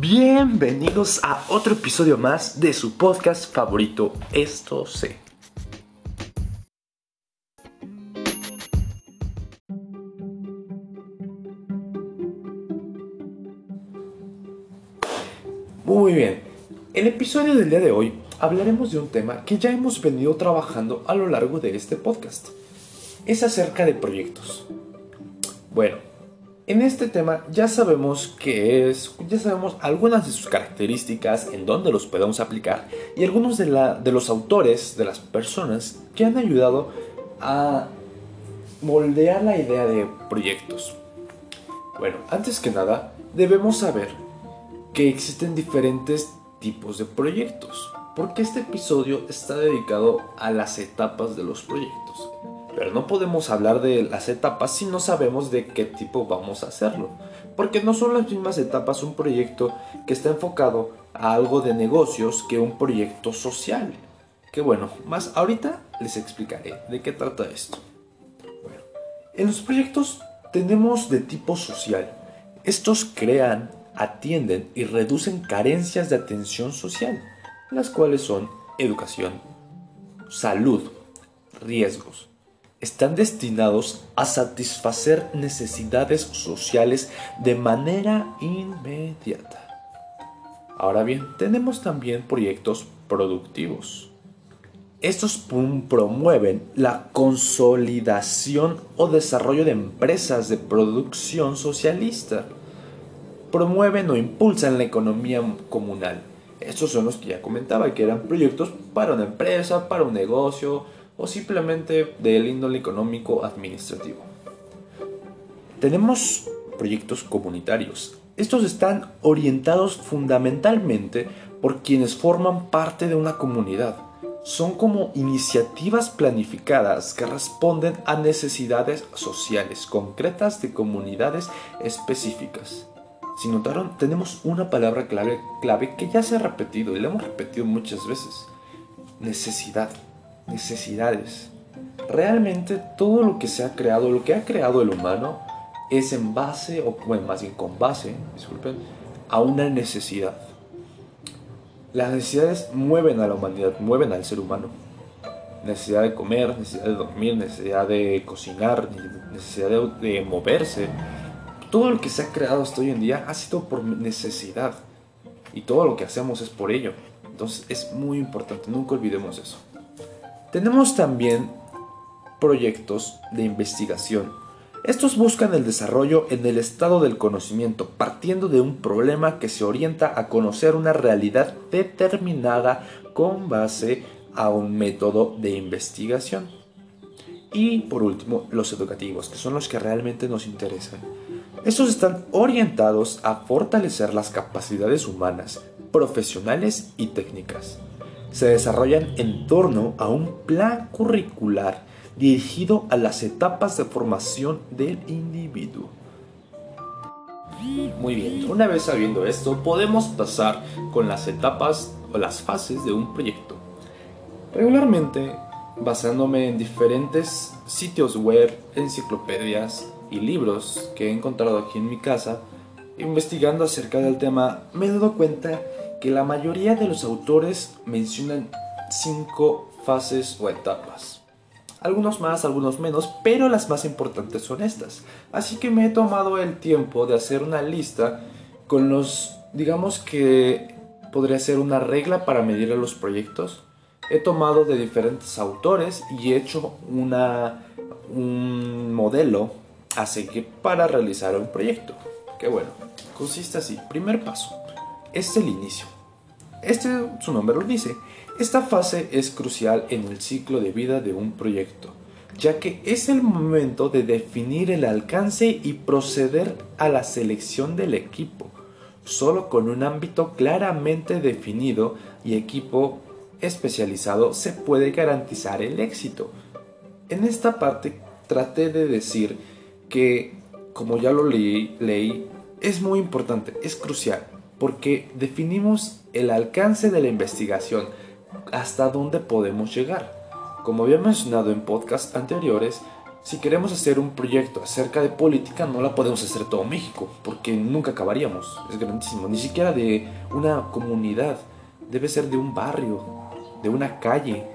Bienvenidos a otro episodio más de su podcast favorito, Esto sé. Muy bien, el episodio del día de hoy hablaremos de un tema que ya hemos venido trabajando a lo largo de este podcast. Es acerca de proyectos. Bueno, en este tema ya sabemos qué es, ya sabemos algunas de sus características, en dónde los podemos aplicar y algunos de, de los autores, de las personas que han ayudado a moldear la idea de proyectos. Bueno, antes que nada, debemos saber que existen diferentes tipos de proyectos, porque este episodio está dedicado a las etapas de los proyectos. Pero no podemos hablar de las etapas si no sabemos de qué tipo vamos a hacerlo. Porque no son las mismas etapas un proyecto que está enfocado a algo de negocios que un proyecto social. Que bueno, más ahorita les explicaré de qué trata esto. Bueno, en los proyectos tenemos de tipo social. Estos crean, atienden y reducen carencias de atención social, las cuales son educación, salud, riesgos, están destinados a satisfacer necesidades sociales de manera inmediata. Ahora bien, tenemos también proyectos productivos. Estos promueven la consolidación o desarrollo de empresas de producción socialista. Promueven o impulsan la economía comunal. Estos son los que ya comentaba, que eran proyectos para una empresa, para un negocio, o simplemente del índole económico administrativo. Tenemos proyectos comunitarios. Estos están orientados fundamentalmente por quienes forman parte de una comunidad. Son como iniciativas planificadas que responden a necesidades sociales concretas de comunidades específicas. Si notaron, tenemos una palabra clave, clave que ya se ha repetido y la hemos repetido muchas veces. Necesidad necesidades. Realmente todo lo que se ha creado, lo que ha creado el humano, es en base, o bueno, más bien con base, disculpen, a una necesidad. Las necesidades mueven a la humanidad, mueven al ser humano. Necesidad de comer, necesidad de dormir, necesidad de cocinar, necesidad de, de moverse. Todo lo que se ha creado hasta hoy en día ha sido por necesidad. Y todo lo que hacemos es por ello. Entonces es muy importante, nunca olvidemos eso. Tenemos también proyectos de investigación. Estos buscan el desarrollo en el estado del conocimiento, partiendo de un problema que se orienta a conocer una realidad determinada con base a un método de investigación. Y por último, los educativos, que son los que realmente nos interesan. Estos están orientados a fortalecer las capacidades humanas, profesionales y técnicas se desarrollan en torno a un plan curricular dirigido a las etapas de formación del individuo. Muy bien, una vez sabiendo esto, podemos pasar con las etapas o las fases de un proyecto. Regularmente, basándome en diferentes sitios web, enciclopedias y libros que he encontrado aquí en mi casa, investigando acerca del tema, me he dado cuenta que la mayoría de los autores mencionan cinco fases o etapas. Algunos más, algunos menos, pero las más importantes son estas. Así que me he tomado el tiempo de hacer una lista con los, digamos que podría ser una regla para medir a los proyectos. He tomado de diferentes autores y he hecho una, un modelo a seguir para realizar un proyecto. Que bueno, consiste así. Primer paso es el inicio. Este, su nombre lo dice. Esta fase es crucial en el ciclo de vida de un proyecto, ya que es el momento de definir el alcance y proceder a la selección del equipo. Solo con un ámbito claramente definido y equipo especializado se puede garantizar el éxito. En esta parte traté de decir que, como ya lo leí, leí es muy importante, es crucial porque definimos el alcance de la investigación, hasta dónde podemos llegar. Como había mencionado en podcasts anteriores, si queremos hacer un proyecto acerca de política, no la podemos hacer todo México, porque nunca acabaríamos. Es grandísimo. Ni siquiera de una comunidad. Debe ser de un barrio, de una calle,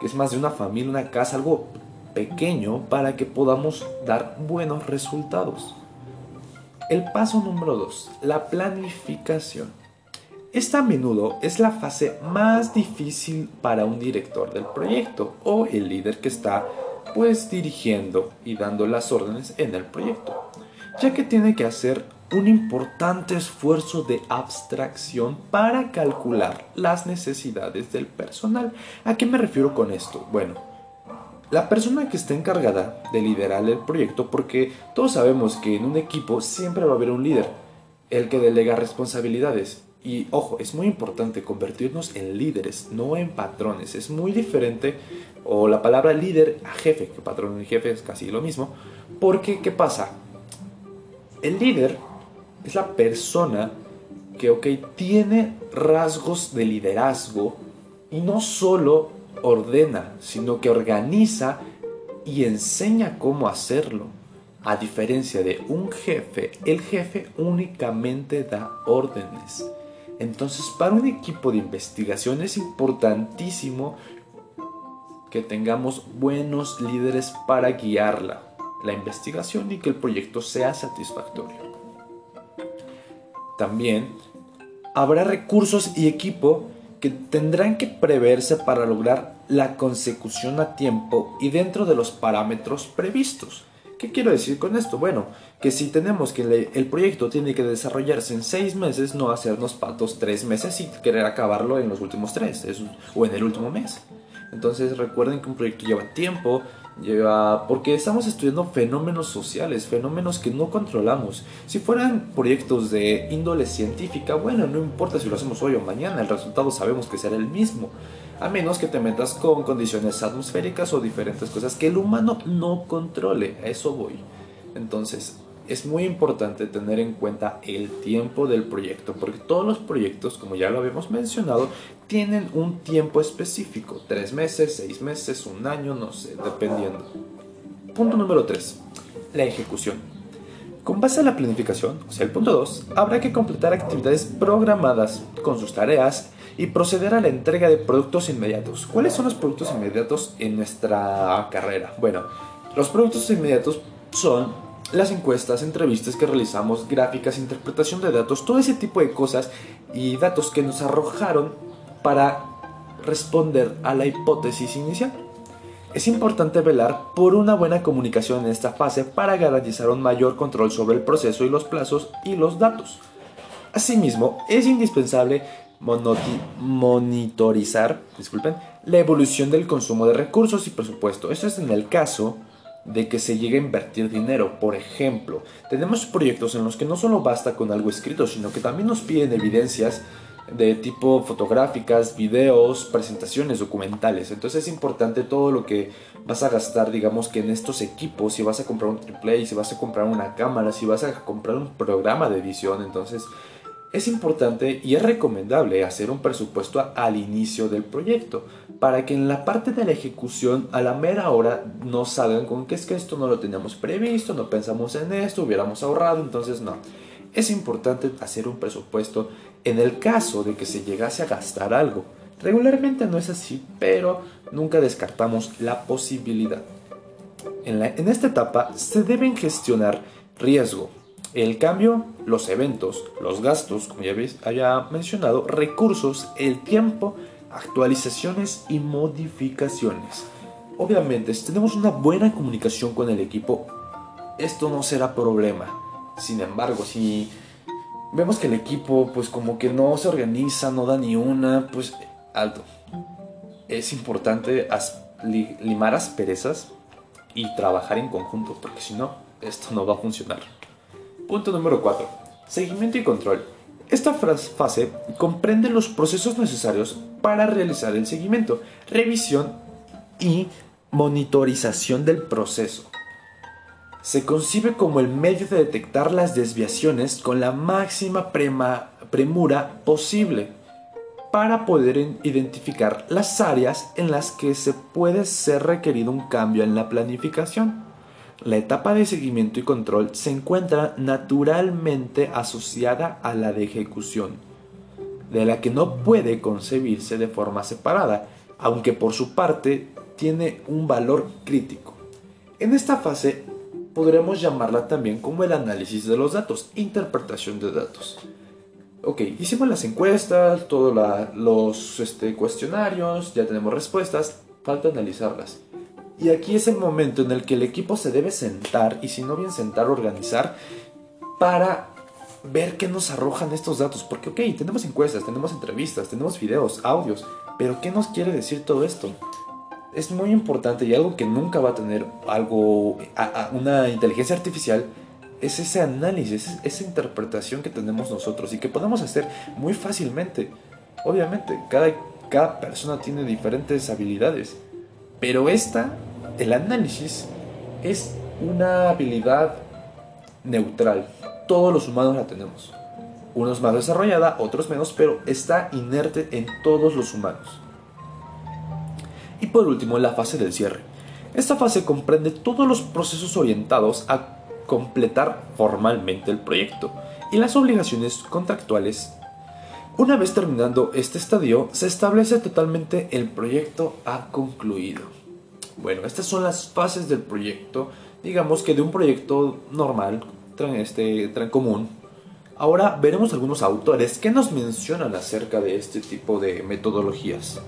que es más de una familia, una casa, algo pequeño para que podamos dar buenos resultados. El paso número 2, la planificación. Esta a menudo es la fase más difícil para un director del proyecto o el líder que está pues dirigiendo y dando las órdenes en el proyecto, ya que tiene que hacer un importante esfuerzo de abstracción para calcular las necesidades del personal. ¿A qué me refiero con esto? Bueno, la persona que está encargada de liderar el proyecto, porque todos sabemos que en un equipo siempre va a haber un líder, el que delega responsabilidades. Y ojo, es muy importante convertirnos en líderes, no en patrones. Es muy diferente, o la palabra líder a jefe, que patrón y jefe es casi lo mismo. Porque, ¿qué pasa? El líder es la persona que, ok, tiene rasgos de liderazgo y no solo ordena, sino que organiza y enseña cómo hacerlo. A diferencia de un jefe, el jefe únicamente da órdenes. Entonces, para un equipo de investigación es importantísimo que tengamos buenos líderes para guiarla, la investigación y que el proyecto sea satisfactorio. También habrá recursos y equipo que tendrán que preverse para lograr la consecución a tiempo y dentro de los parámetros previstos. ¿Qué quiero decir con esto? Bueno, que si tenemos que el proyecto tiene que desarrollarse en seis meses, no hacernos patos tres meses y querer acabarlo en los últimos tres o en el último mes. Entonces recuerden que un proyecto lleva tiempo, lleva porque estamos estudiando fenómenos sociales, fenómenos que no controlamos. Si fueran proyectos de índole científica, bueno, no importa si lo hacemos hoy o mañana, el resultado sabemos que será el mismo a menos que te metas con condiciones atmosféricas o diferentes cosas que el humano no controle, a eso voy. Entonces, es muy importante tener en cuenta el tiempo del proyecto, porque todos los proyectos, como ya lo habíamos mencionado, tienen un tiempo específico, tres meses, seis meses, un año, no sé, dependiendo. Punto número 3, la ejecución. Con base en la planificación, o sea, el punto 2, habrá que completar actividades programadas con sus tareas y proceder a la entrega de productos inmediatos. ¿Cuáles son los productos inmediatos en nuestra carrera? Bueno, los productos inmediatos son las encuestas, entrevistas que realizamos, gráficas, interpretación de datos, todo ese tipo de cosas y datos que nos arrojaron para responder a la hipótesis inicial. Es importante velar por una buena comunicación en esta fase para garantizar un mayor control sobre el proceso y los plazos y los datos. Asimismo, es indispensable monitorizar disculpen, la evolución del consumo de recursos y presupuesto. Eso es en el caso de que se llegue a invertir dinero. Por ejemplo, tenemos proyectos en los que no solo basta con algo escrito, sino que también nos piden evidencias de tipo fotográficas, videos, presentaciones, documentales. Entonces es importante todo lo que vas a gastar, digamos que en estos equipos, si vas a comprar un triple si vas a comprar una cámara, si vas a comprar un programa de edición, entonces es importante y es recomendable hacer un presupuesto al inicio del proyecto para que en la parte de la ejecución a la mera hora no salgan con que es que esto no lo teníamos previsto, no pensamos en esto, hubiéramos ahorrado, entonces no. Es importante hacer un presupuesto en el caso de que se llegase a gastar algo. Regularmente no es así, pero nunca descartamos la posibilidad. En, esta etapa se deben gestionar riesgo, el cambio, los eventos, los gastos, como ya haya mencionado, recursos, el tiempo, actualizaciones y modificaciones. Obviamente, si tenemos una buena comunicación con el equipo, esto no será problema. Sin embargo, si vemos que el equipo pues como que no se organiza, no da ni una, pues alto. Es importante limar asperezas y trabajar en conjunto, porque si no, esto no va a funcionar. Punto número 4. Seguimiento y control. Esta fase comprende los procesos necesarios para realizar el seguimiento, revisión y monitorización del proceso se concibe como el medio de detectar las desviaciones con la máxima premura posible para poder identificar las áreas en las que se puede ser requerido un cambio en la planificación. la etapa de seguimiento y control se encuentra naturalmente asociada a la de ejecución, de la que no puede concebirse de forma separada, aunque por su parte tiene un valor crítico. En esta fase podremos llamarla también como el análisis de los datos, interpretación de datos. Ok, hicimos las encuestas, todos los este, cuestionarios, ya tenemos respuestas, falta analizarlas. Y aquí es el momento en el que el equipo se debe sentar, y si no bien sentar, organizar, para ver qué nos arrojan estos datos. Porque, ok, tenemos encuestas, tenemos entrevistas, tenemos videos, audios, pero ¿qué nos quiere decir todo esto? Es muy importante y algo que nunca va a tener algo, una inteligencia artificial, es ese análisis, esa interpretación que tenemos nosotros y que podemos hacer muy fácilmente. Obviamente, cada, cada persona tiene diferentes habilidades, pero esta, el análisis, es una habilidad neutral. Todos los humanos la tenemos. Unos más desarrollada, otros menos, pero está inerte en todos los humanos. Y por último, la fase del cierre. Esta fase comprende todos los procesos orientados a completar formalmente el proyecto y las obligaciones contractuales. Una vez terminando este estadio, se establece totalmente el proyecto ha concluido. Bueno, estas son las fases del proyecto, digamos que de un proyecto normal, este, común. Ahora veremos algunos autores que nos mencionan acerca de este tipo de metodologías.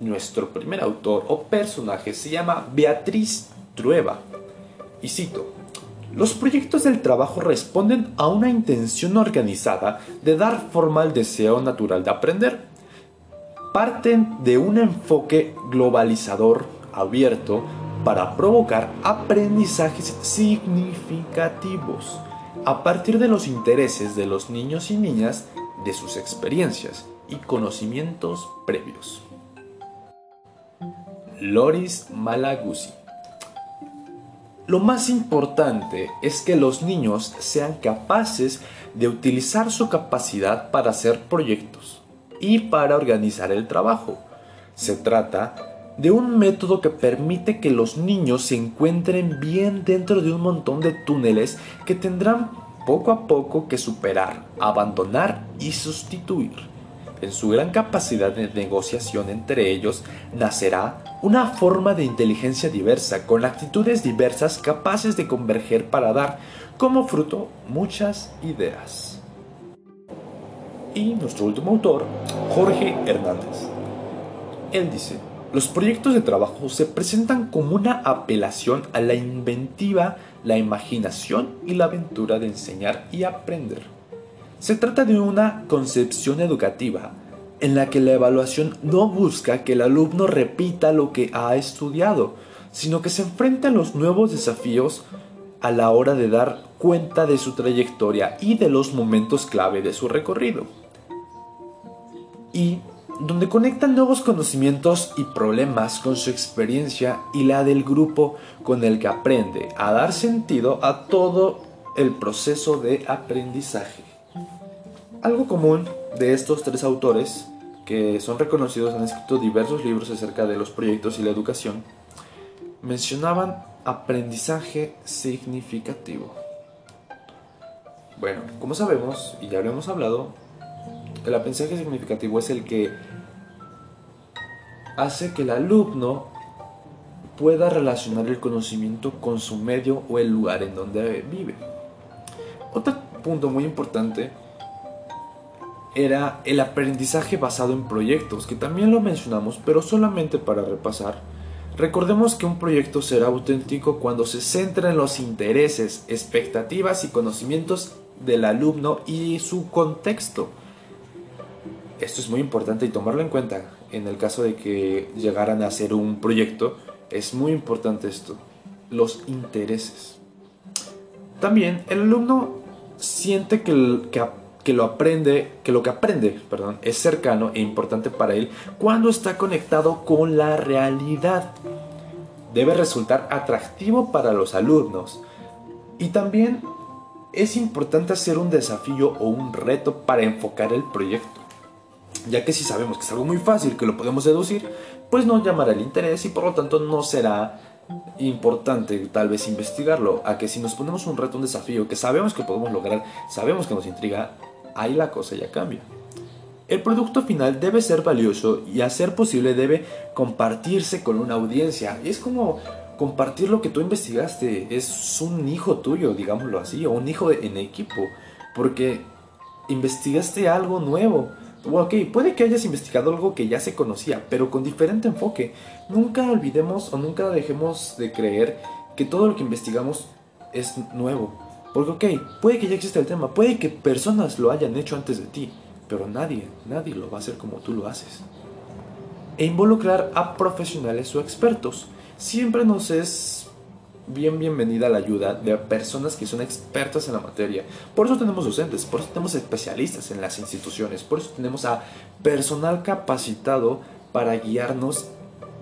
Nuestro primer autor o personaje se llama Beatriz Trueba y cito, los proyectos del trabajo responden a una intención organizada de dar forma al deseo natural de aprender. Parten de un enfoque globalizador abierto para provocar aprendizajes significativos a partir de los intereses de los niños y niñas, de sus experiencias y conocimientos previos. Loris Malaguzzi lo más importante es que los niños sean capaces de utilizar su capacidad para hacer proyectos y para organizar el trabajo. Se trata de un método que permite que los niños se encuentren bien dentro de un montón de túneles que tendrán poco a poco que superar, abandonar y sustituir. En su gran capacidad de negociación entre ellos nacerá una forma de inteligencia diversa, con actitudes diversas capaces de converger para dar como fruto muchas ideas. Y nuestro último autor, Jorge Hernández. Él dice, los proyectos de trabajo se presentan como una apelación a la inventiva, la imaginación y la aventura de enseñar y aprender. Se trata de una concepción educativa en la que la evaluación no busca que el alumno repita lo que ha estudiado, sino que se enfrenta a los nuevos desafíos a la hora de dar cuenta de su trayectoria y de los momentos clave de su recorrido. Y donde conectan nuevos conocimientos y problemas con su experiencia y la del grupo con el que aprende a dar sentido a todo el proceso de aprendizaje. Algo común de estos tres autores, que son reconocidos, han escrito diversos libros acerca de los proyectos y la educación, mencionaban aprendizaje significativo. Bueno, como sabemos, y ya lo hemos hablado, el aprendizaje significativo es el que hace que el alumno pueda relacionar el conocimiento con su medio o el lugar en donde vive. Otro punto muy importante era el aprendizaje basado en proyectos, que también lo mencionamos, pero solamente para repasar. Recordemos que un proyecto será auténtico cuando se centra en los intereses, expectativas y conocimientos del alumno y su contexto. Esto es muy importante y tomarlo en cuenta en el caso de que llegaran a hacer un proyecto. Es muy importante esto, los intereses. También el alumno siente que, que lo aprende, que lo que aprende, perdón, es cercano e importante para él cuando está conectado con la realidad. Debe resultar atractivo para los alumnos. Y también es importante hacer un desafío o un reto para enfocar el proyecto. Ya que si sabemos que es algo muy fácil, que lo podemos deducir, pues no llamará el interés y por lo tanto no será importante tal vez investigarlo, a que si nos ponemos un reto, un desafío que sabemos que podemos lograr, sabemos que nos intriga, ahí la cosa ya cambia. El producto final debe ser valioso y a ser posible debe compartirse con una audiencia. Es como compartir lo que tú investigaste. Es un hijo tuyo, digámoslo así, o un hijo en equipo. Porque investigaste algo nuevo. Ok, puede que hayas investigado algo que ya se conocía, pero con diferente enfoque. Nunca olvidemos o nunca dejemos de creer que todo lo que investigamos es nuevo. Porque ok, puede que ya exista el tema, puede que personas lo hayan hecho antes de ti, pero nadie, nadie lo va a hacer como tú lo haces. E involucrar a profesionales o expertos. Siempre nos es bien bienvenida la ayuda de personas que son expertas en la materia. Por eso tenemos docentes, por eso tenemos especialistas en las instituciones, por eso tenemos a personal capacitado para guiarnos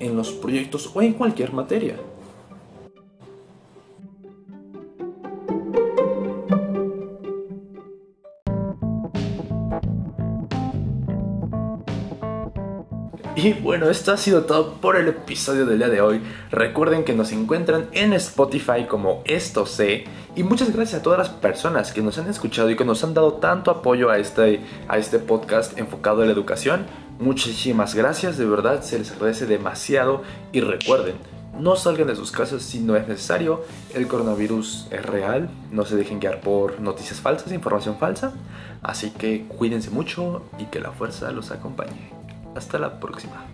en los proyectos o en cualquier materia. Y bueno, esto ha sido todo por el episodio del día de hoy. Recuerden que nos encuentran en Spotify como Esto Sé. Y muchas gracias a todas las personas que nos han escuchado y que nos han dado tanto apoyo a este, a este podcast enfocado en la educación. Muchísimas gracias, de verdad, se les agradece demasiado. Y recuerden, no salgan de sus casas si no es necesario. El coronavirus es real. No se dejen guiar por noticias falsas, información falsa. Así que cuídense mucho y que la fuerza los acompañe. Hasta la próxima.